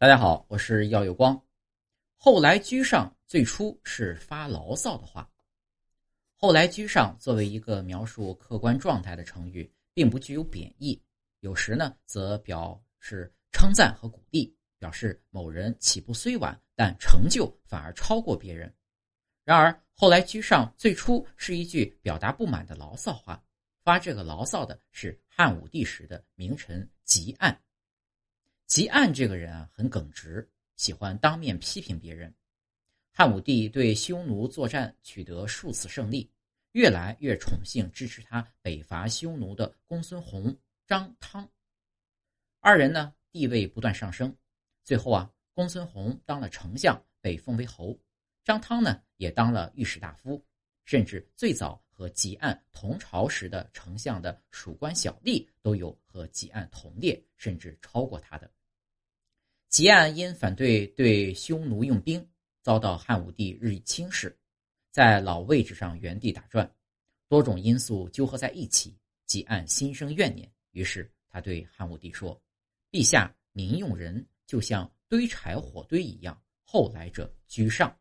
大家好，我是耀有光。后来居上最初是发牢骚的话。后来居上作为一个描述客观状态的成语，并不具有贬义，有时呢则表示称赞和鼓励，表示某人起步虽晚，但成就反而超过别人。然而，后来居上最初是一句表达不满的牢骚话，发这个牢骚的是汉武帝时的名臣汲黯。汲黯这个人啊，很耿直，喜欢当面批评别人。汉武帝对匈奴作战取得数次胜利，越来越宠幸支持他北伐匈奴的公孙弘、张汤。二人呢，地位不断上升。最后啊，公孙弘当了丞相，被封为侯；张汤呢，也当了御史大夫。甚至最早和汲黯同朝时的丞相的属官小吏，都有和汲黯同列，甚至超过他的。汲黯因反对对匈奴用兵，遭到汉武帝日益轻视，在老位置上原地打转，多种因素纠合在一起，汲黯心生怨念。于是他对汉武帝说：“陛下您用人就像堆柴火堆一样，后来者居上。”